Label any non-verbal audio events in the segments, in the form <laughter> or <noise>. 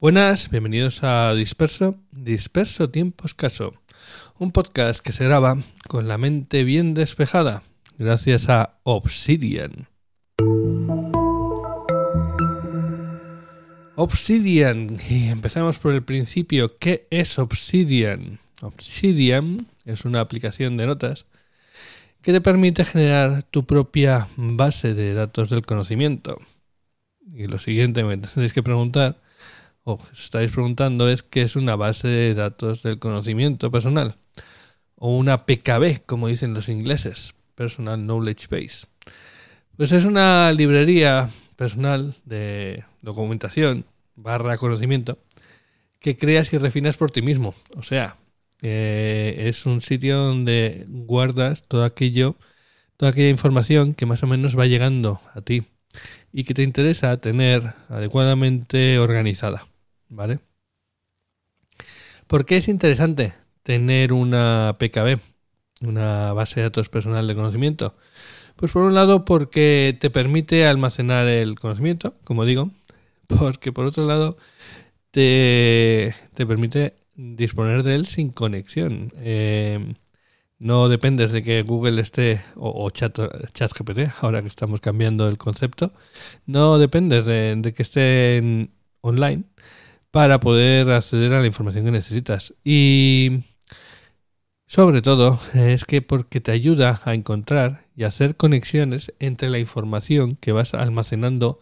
Buenas, bienvenidos a Disperso, Disperso Tiempo Escaso, un podcast que se graba con la mente bien despejada, gracias a Obsidian. Obsidian, y empezamos por el principio, ¿qué es Obsidian? Obsidian es una aplicación de notas que te permite generar tu propia base de datos del conocimiento. Y lo siguiente me tenéis que preguntar, os estáis preguntando, es qué es una base de datos del conocimiento personal. O una PKB, como dicen los ingleses, Personal Knowledge Base. Pues es una librería personal de documentación barra conocimiento que creas y refinas por ti mismo. O sea, eh, es un sitio donde guardas todo aquello, toda aquella información que más o menos va llegando a ti y que te interesa tener adecuadamente organizada. ¿Vale? ¿Por qué es interesante tener una PKB, una base de datos personal de conocimiento? Pues por un lado porque te permite almacenar el conocimiento, como digo, <laughs> porque por otro lado te, permite disponer de él sin conexión. Eh, no dependes de que Google esté, o, chat, ChatGPT, ahora que estamos cambiando el concepto, no dependes de, de que esté online para poder acceder a la información que necesitas. Y sobre todo es que porque te ayuda a encontrar y hacer conexiones entre la información que vas almacenando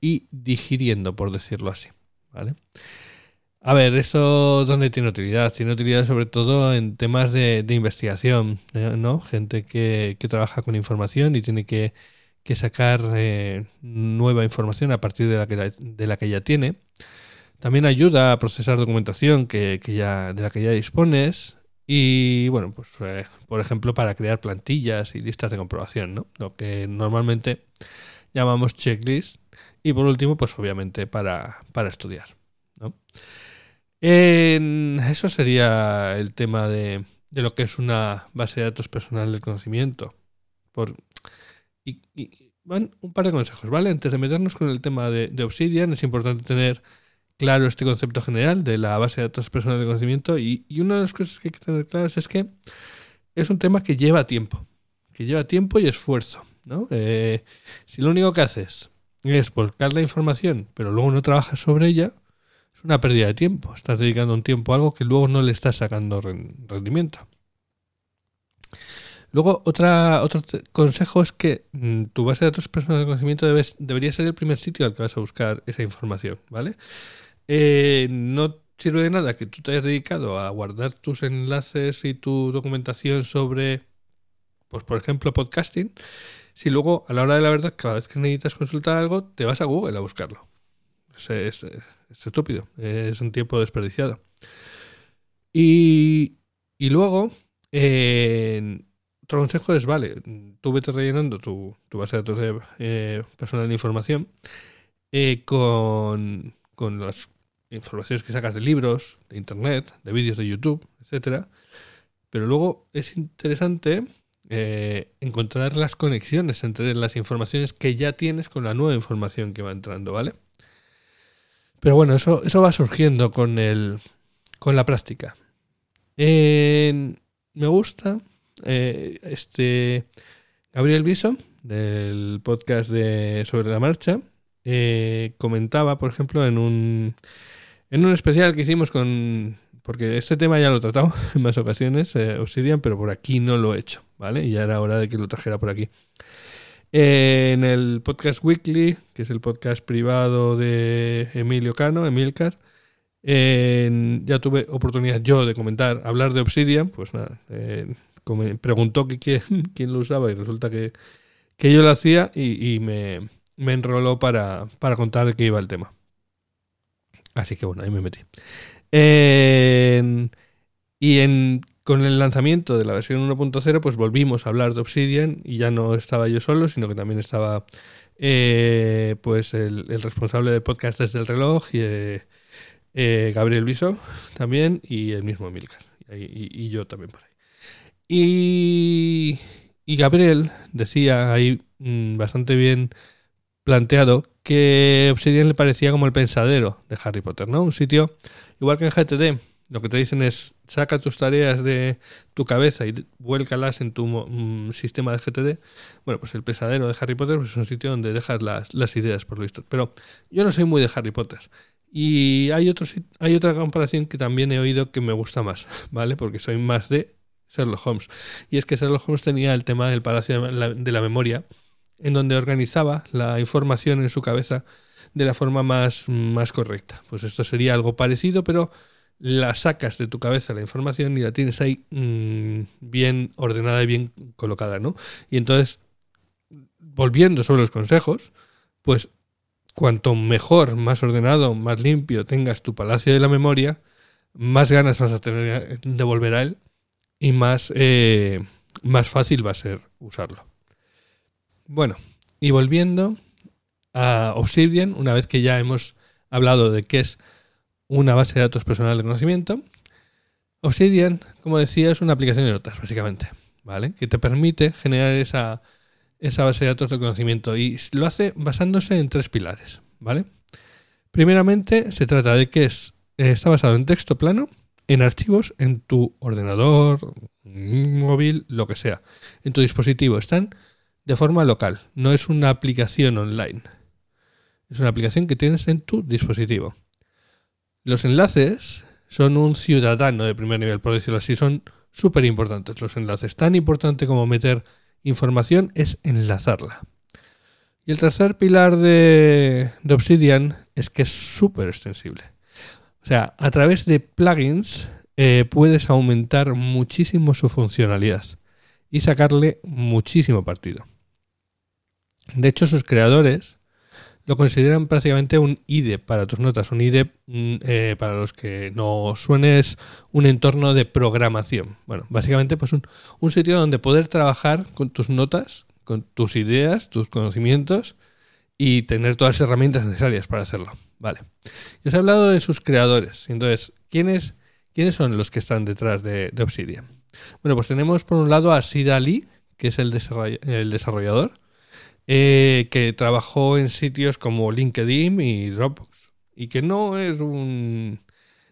y digiriendo, por decirlo así. ¿vale? A ver, ¿eso dónde tiene utilidad? Tiene utilidad sobre todo en temas de, investigación, ¿eh? ¿no? Gente que, trabaja con información y tiene que, sacar eh, nueva información a partir de la, que, de la que ya tiene. También ayuda a procesar documentación que, ya, de la que ya dispones. Y bueno, pues eh, por ejemplo para crear plantillas y listas de comprobación, ¿no? Lo que normalmente llamamos checklist. Y por último, pues obviamente para, para estudiar. ¿no? eso sería el tema de, de, lo que es una base de datos personal del conocimiento. Por, y, van un par de consejos, ¿vale? Antes de meternos con el tema de, de Obsidian, es importante tener claro este concepto general de la base de datos personales de conocimiento y, una de las cosas que hay que tener claras es que es un tema que lleva tiempo, que lleva tiempo y esfuerzo. ¿no? Eh, si lo único que haces es volcar la información, pero luego no trabajas sobre ella, es una pérdida de tiempo. Estás dedicando un tiempo a algo que luego no le estás sacando rendimiento. Luego, otra, otro consejo es que mm, tu base de datos personales de conocimiento debes, debería ser el primer sitio al que vas a buscar esa información, ¿vale? Eh, no sirve de nada que tú te hayas dedicado a guardar tus enlaces y tu documentación sobre, pues por ejemplo, podcasting, si luego a la hora de la verdad, cada vez que necesitas consultar algo, te vas a Google a buscarlo. Es, estúpido, es un tiempo desperdiciado. Y, y luego, otro consejo es, vale, tú vete rellenando tu, base de datos de eh, personal de información eh, con, con las informaciones que sacas de libros, de internet, de vídeos de YouTube, etcétera. Pero luego es interesante eh, encontrar las conexiones entre las informaciones que ya tienes con la nueva información que va entrando, ¿vale? Pero bueno, eso, eso va surgiendo con el. con la práctica. me gusta eh, este Gabriel Viso, del podcast de Sobre la Marcha, eh, comentaba, por ejemplo, en un en un especial que hicimos con... Porque este tema ya lo he tratado <laughs> en más ocasiones, eh, Obsidian, pero por aquí no lo he hecho, ¿vale? Y ya era hora de que lo trajera por aquí. en el podcast Weekly, que es el podcast privado de Emilio Cano, Emilcar, ya tuve oportunidad yo de comentar, hablar de Obsidian, pues nada, eh, preguntó que <laughs> quién, lo usaba y resulta que, yo lo hacía y, me, me, enroló para, para contar de qué iba el tema. Así que bueno, ahí me metí. y con el lanzamiento de la versión 1.0, pues volvimos a hablar de Obsidian y ya no estaba yo solo, sino que también estaba eh, pues el, responsable de podcast desde el reloj y eh, eh, Gabriel Viso también y el mismo Milcar y, yo también por ahí. Y, y Gabriel decía ahí mm, bastante bien planteado que Obsidian le parecía como el pensadero de Harry Potter, ¿no? Un sitio, igual que en GTD, lo que te dicen es saca tus tareas de tu cabeza y vuélcalas en tu mm, sistema de GTD. Bueno, pues el pesadero de Harry Potter pues es un sitio donde dejas las, ideas, por lo visto. Pero yo no soy muy de Harry Potter. Y hay, otro, hay otra comparación que también he oído que me gusta más, <laughs> ¿vale? Porque soy más de Sherlock Holmes. Y es que Sherlock Holmes tenía el tema del Palacio de la, de la Memoria, en donde organizaba la información en su cabeza de la forma más, más correcta. Pues esto sería algo parecido, pero la sacas de tu cabeza la información y la tienes ahí mm, bien ordenada y bien colocada, ¿no? Y entonces, volviendo sobre los consejos, pues cuanto mejor, más ordenado, más limpio tengas tu palacio de la memoria, más ganas vas a tener de volver a él y más, eh, más fácil va a ser usarlo. Bueno, y volviendo a Obsidian, una vez que ya hemos hablado de qué es una base de datos personal de conocimiento. Obsidian, como decía, es una aplicación de notas, básicamente, ¿vale? Que te permite generar esa, esa base de datos de conocimiento y lo hace basándose en tres pilares, ¿vale? Primeramente, se trata de que es, está basado en texto plano, en archivos, en tu ordenador, móvil, lo que sea, en tu dispositivo. Están de forma local, no es una aplicación online. Es una aplicación que tienes en tu dispositivo. Los enlaces son un ciudadano de primer nivel, por decirlo así, son súper importantes los enlaces. Tan importante como meter información es enlazarla. Y el tercer pilar de, Obsidian es que es súper extensible. O sea, a través de plugins eh, puedes aumentar muchísimo su funcionalidad y sacarle muchísimo partido. De hecho, sus creadores lo consideran prácticamente un IDE para tus notas. Un IDE, mm, eh, para los que no suene, es un entorno de programación. Bueno, básicamente pues un, sitio donde poder trabajar con tus notas, con tus ideas, tus conocimientos y tener todas las herramientas necesarias para hacerlo. Vale. Yo os he hablado de sus creadores. Entonces, ¿quiénes, ¿quiénes son los que están detrás de, Obsidian? Bueno, pues tenemos por un lado a Sid Ali, que es el desarrollador eh, que trabajó en sitios como LinkedIn y Dropbox y que no es un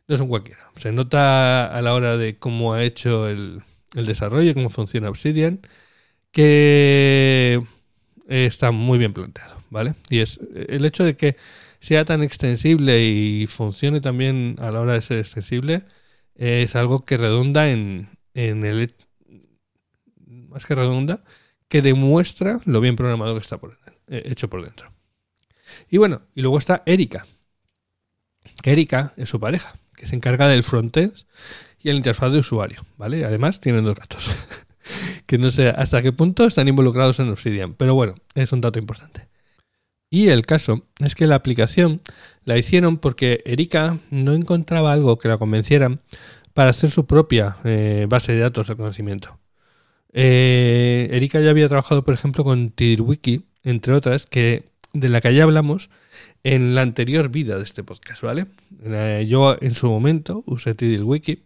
no es un cualquiera. Se nota a la hora de cómo ha hecho el, el desarrollo, cómo funciona Obsidian, que está muy bien planteado, ¿vale? Y es el hecho de que sea tan extensible y funcione también a la hora de ser extensible es algo que redunda en, en el más que redunda que demuestra lo bien programado que está eh, hecho por dentro. Y bueno, y luego está Erika, que Erika es su pareja, que se encarga del frontend y el interfaz de usuario, ¿vale? Además tienen dos gatos, <laughs> que no sé hasta qué punto están involucrados en Obsidian, pero bueno, es un dato importante. Y el caso es que la aplicación la hicieron porque Erika no encontraba algo que la convenciera para hacer su propia eh, base de datos de conocimiento. Eh, Erika ya había trabajado, por ejemplo, con TiddlyWiki, entre otras, que de la que ya hablamos en la anterior vida de este podcast, ¿vale? yo en su momento usé TiddlyWiki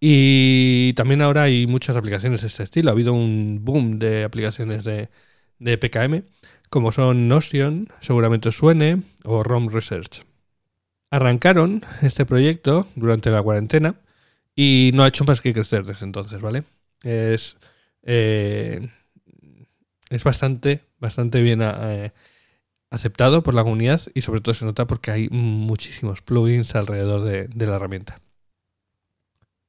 y también ahora hay muchas aplicaciones de este estilo. Ha habido un boom de aplicaciones de, de PKM, como son Notion, seguramente suene, o ROM Research. Arrancaron este proyecto durante la cuarentena y no ha hecho más que crecer desde entonces, ¿vale? Es eh, es bastante, bastante bien eh, aceptado por la comunidad y sobre todo se nota porque hay muchísimos plugins alrededor de, la herramienta.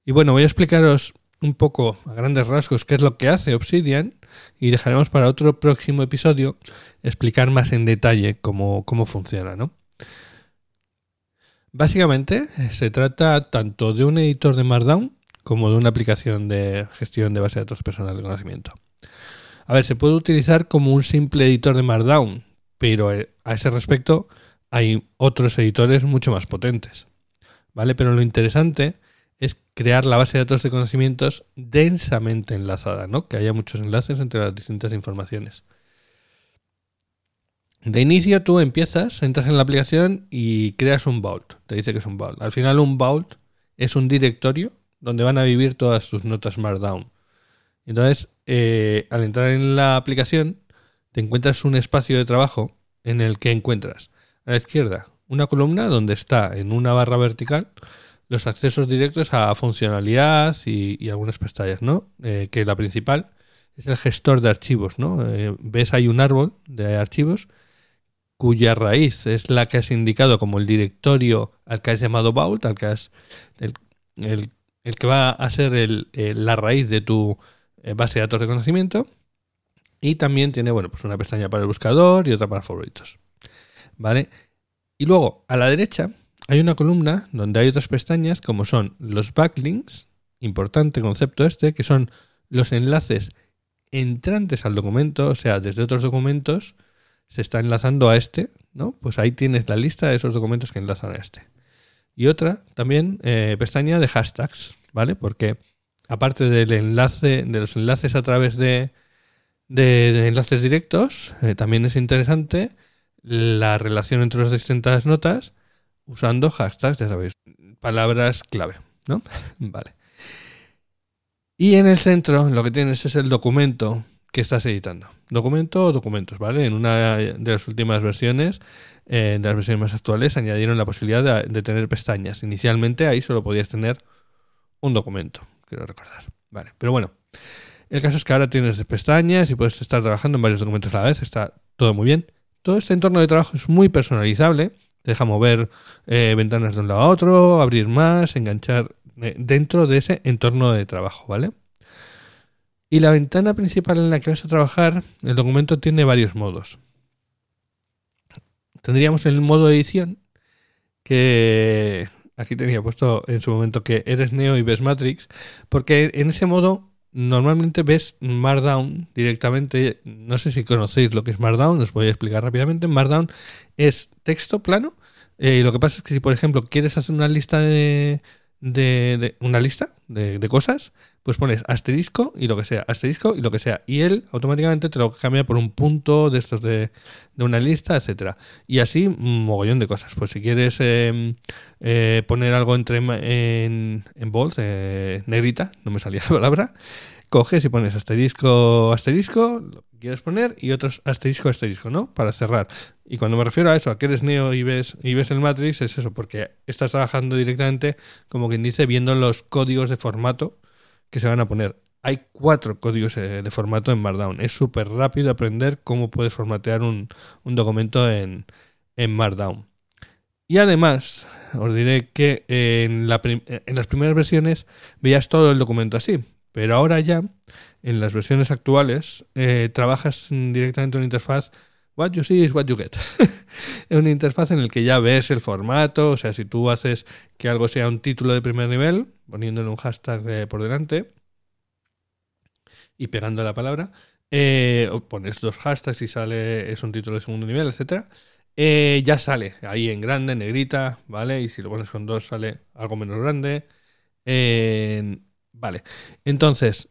Y bueno, voy a explicaros un poco a grandes rasgos qué es lo que hace Obsidian y dejaremos para otro próximo episodio explicar más en detalle cómo, cómo funciona, ¿no? Básicamente se trata tanto de un editor de Markdown como de una aplicación de gestión de base de datos personales de conocimiento. A ver, se puede utilizar como un simple editor de Markdown, pero eh, a ese respecto hay otros editores mucho más potentes. ¿Vale? Pero lo interesante es crear la base de datos de conocimientos densamente enlazada, ¿no? Que haya muchos enlaces entre las distintas informaciones. De inicio tú empiezas, entras en la aplicación y creas un vault. Te dice que es un vault. Al final un vault es un directorio donde van a vivir todas tus notas Markdown. Entonces, eh, al entrar en la aplicación, te encuentras un espacio de trabajo en el que encuentras a la izquierda una columna donde está en una barra vertical los accesos directos a funcionalidad y, algunas pestañas, ¿no? Eh, que la principal es el gestor de archivos, ¿no? Eh, ves hay un árbol de archivos cuya raíz es la que has indicado como el directorio al que has llamado Vault, al que has, el, que va a ser la raíz de tu eh, base de datos de conocimiento. Y también tiene, bueno, pues una pestaña para el buscador y otra para favoritos. ¿Vale? Y luego, a la derecha, hay una columna donde hay otras pestañas como son los backlinks, importante concepto este, que son los enlaces entrantes al documento, o sea, desde otros documentos se está enlazando a este, ¿no? Pues ahí tienes la lista de esos documentos que enlazan a este. Y otra también eh, pestaña de hashtags, ¿vale? Porque aparte del enlace, de los enlaces a través de, de, enlaces directos, eh, también es interesante la relación entre las distintas notas usando hashtags, ya sabéis, palabras clave, ¿no? <laughs> vale. Y en el centro lo que tienes es el documento que estás editando. Documento o documentos, ¿vale? En una de las últimas versiones, eh, de las versiones más actuales, añadieron la posibilidad de, tener pestañas. Inicialmente ahí solo podías tener un documento, quiero recordar. Vale, pero bueno. El caso es que ahora tienes pestañas y puedes estar trabajando en varios documentos a la vez. Está todo muy bien. Todo este entorno de trabajo es muy personalizable deja mover eh, ventanas de un lado a otro, abrir más, enganchar eh, dentro de ese entorno de trabajo, ¿vale? Y la ventana principal en la que vas a trabajar, el documento tiene varios modos. Tendríamos el modo edición, que aquí tenía puesto en su momento que eres Neo y ves Matrix, porque en ese modo normalmente ves Markdown directamente. No sé si conocéis lo que es Markdown, os voy a explicar rápidamente. Markdown es texto plano. Eh, y lo que pasa es que si, por ejemplo, quieres hacer una lista de, de, una lista de, cosas, pues pones asterisco y lo que sea, asterisco y lo que sea. Y él automáticamente te lo cambia por un punto de estos de, de una lista, etcétera. Y así, un mogollón de cosas. Pues si quieres em, eh, poner algo entre en, en bold, eh, negrita, no me salía <laughs> la palabra, coges y pones asterisco, asterisco, lo que quieres poner, y otros asterisco, asterisco, ¿no? Para cerrar. Y cuando me refiero a eso, a que eres Neo y ves, y ves el Matrix, es eso, porque estás trabajando directamente, como quien dice, viendo los códigos de formato que se van a poner. Hay cuatro códigos eh, de formato en Markdown. Es súper rápido aprender cómo puedes formatear un, documento en, en Markdown. Y además, os diré que en, la en las primeras versiones veías todo el documento así. Pero ahora ya, en las versiones actuales, eh, trabajas directamente en una interfaz What you see is what you get. <laughs> es una interfaz en la que ya ves el formato, o sea, si tú haces que algo sea un título de primer nivel, poniéndole un hashtag eh, por delante y pegando la palabra, eh, pones dos hashtags y sale, es un título de segundo nivel, etcétera, ya sale ahí en grande, negrita, ¿vale? Y si lo pones con dos sale algo menos grande. Vale. Entonces,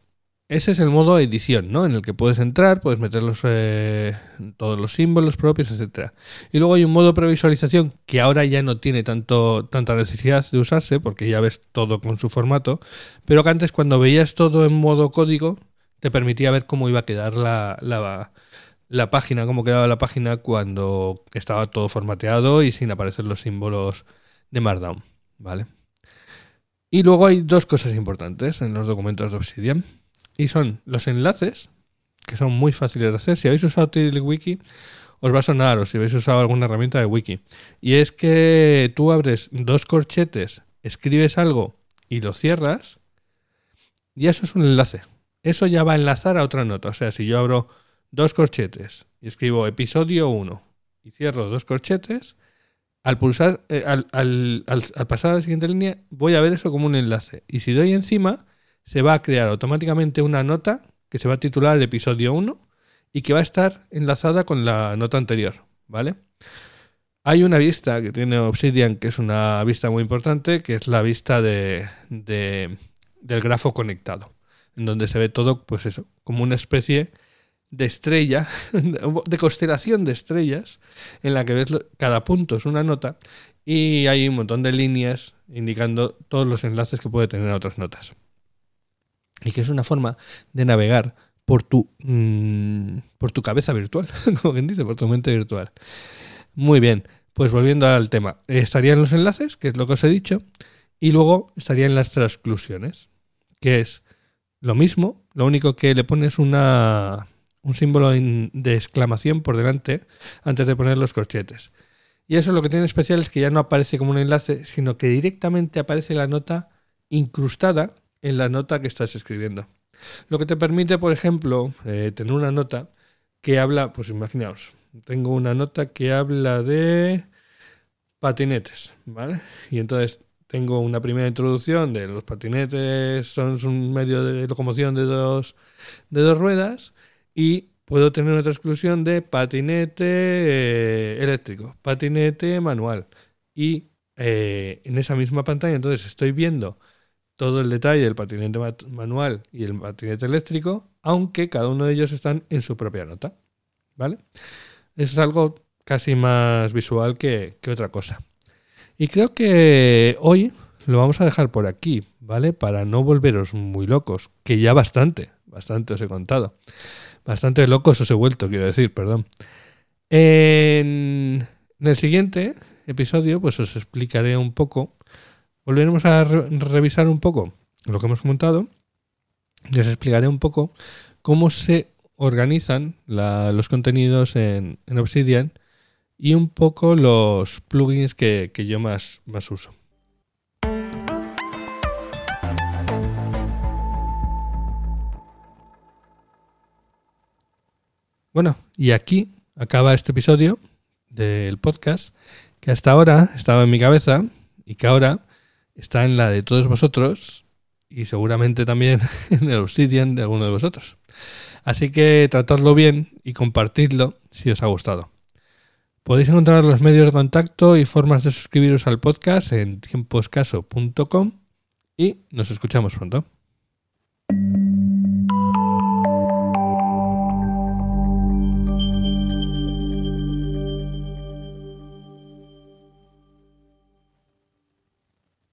ese es el modo edición, ¿no? En el que puedes entrar, puedes meter eh, todos los símbolos propios, etcétera. Y luego hay un modo previsualización que ahora ya no tiene tanto, tanta necesidad de usarse porque ya ves todo con su formato, pero que antes cuando veías todo en modo código te permitía ver cómo iba a quedar la, la, la página, cómo quedaba la página cuando estaba todo formateado y sin aparecer los símbolos de Markdown, ¿vale? Y luego hay dos cosas importantes en los documentos de Obsidian. Y son los enlaces, que son muy fáciles de hacer. Si habéis usado TiddlyWiki, os va a sonar, o si habéis usado alguna herramienta de wiki. Y es que tú abres dos corchetes, escribes algo y lo cierras, y eso es un enlace. Eso ya va a enlazar a otra nota. O sea, si yo abro dos corchetes y escribo episodio 1 y cierro dos corchetes, al pulsar, eh, al, al, al, pasar a la siguiente línea, voy a ver eso como un enlace. Y si doy encima, se va a crear automáticamente una nota que se va a titular episodio 1 y que va a estar enlazada con la nota anterior, ¿vale? Hay una vista que tiene Obsidian, que es una vista muy importante, que es la vista de, del grafo conectado, en donde se ve todo, pues eso, como una especie de estrella, <laughs> de constelación de estrellas, en la que ves cada punto es una nota y hay un montón de líneas indicando todos los enlaces que puede tener a otras notas. Y que es una forma de navegar por tu, mm, por tu cabeza virtual, <laughs> como quien dice, por tu mente virtual. Muy bien, pues volviendo al tema, estarían los enlaces, que es lo que os he dicho, y luego estarían las transclusiones, que es lo mismo, lo único que le pones una, un símbolo de exclamación por delante antes de poner los corchetes. Y eso lo que tiene especial es que ya no aparece como un enlace, sino que directamente aparece la nota incrustada en la nota que estás escribiendo. Lo que te permite, por ejemplo, eh, tener una nota que habla, pues imaginaos, tengo una nota que habla de patinetes, ¿vale? Y entonces tengo una primera introducción de los patinetes son un medio de locomoción de dos, de dos ruedas y puedo tener otra exclusión de patinete eh, eléctrico, patinete manual. Y eh, en esa misma pantalla, entonces estoy viendo todo el detalle del patinete manual y el patinete eléctrico, aunque cada uno de ellos están en su propia nota. ¿Vale? Eso es algo casi más visual que, que otra cosa. Y creo que hoy lo vamos a dejar por aquí, ¿vale? Para no volveros muy locos, que ya bastante, bastante os he contado. Bastante locos os he vuelto, quiero decir, perdón. En, el siguiente episodio, pues os explicaré un poco. Volveremos a revisar un poco lo que hemos comentado y os explicaré un poco cómo se organizan los contenidos en, Obsidian y un poco los plugins que, que yo más, más uso. Bueno, y aquí acaba este episodio del podcast que hasta ahora estaba en mi cabeza y que ahora está en la de todos vosotros y seguramente también <laughs> en el Obsidian de alguno de vosotros. Así que tratadlo bien y compartidlo si os ha gustado. Podéis encontrar los medios de contacto y formas de suscribiros al podcast en tiemposcaso.com y nos escuchamos pronto.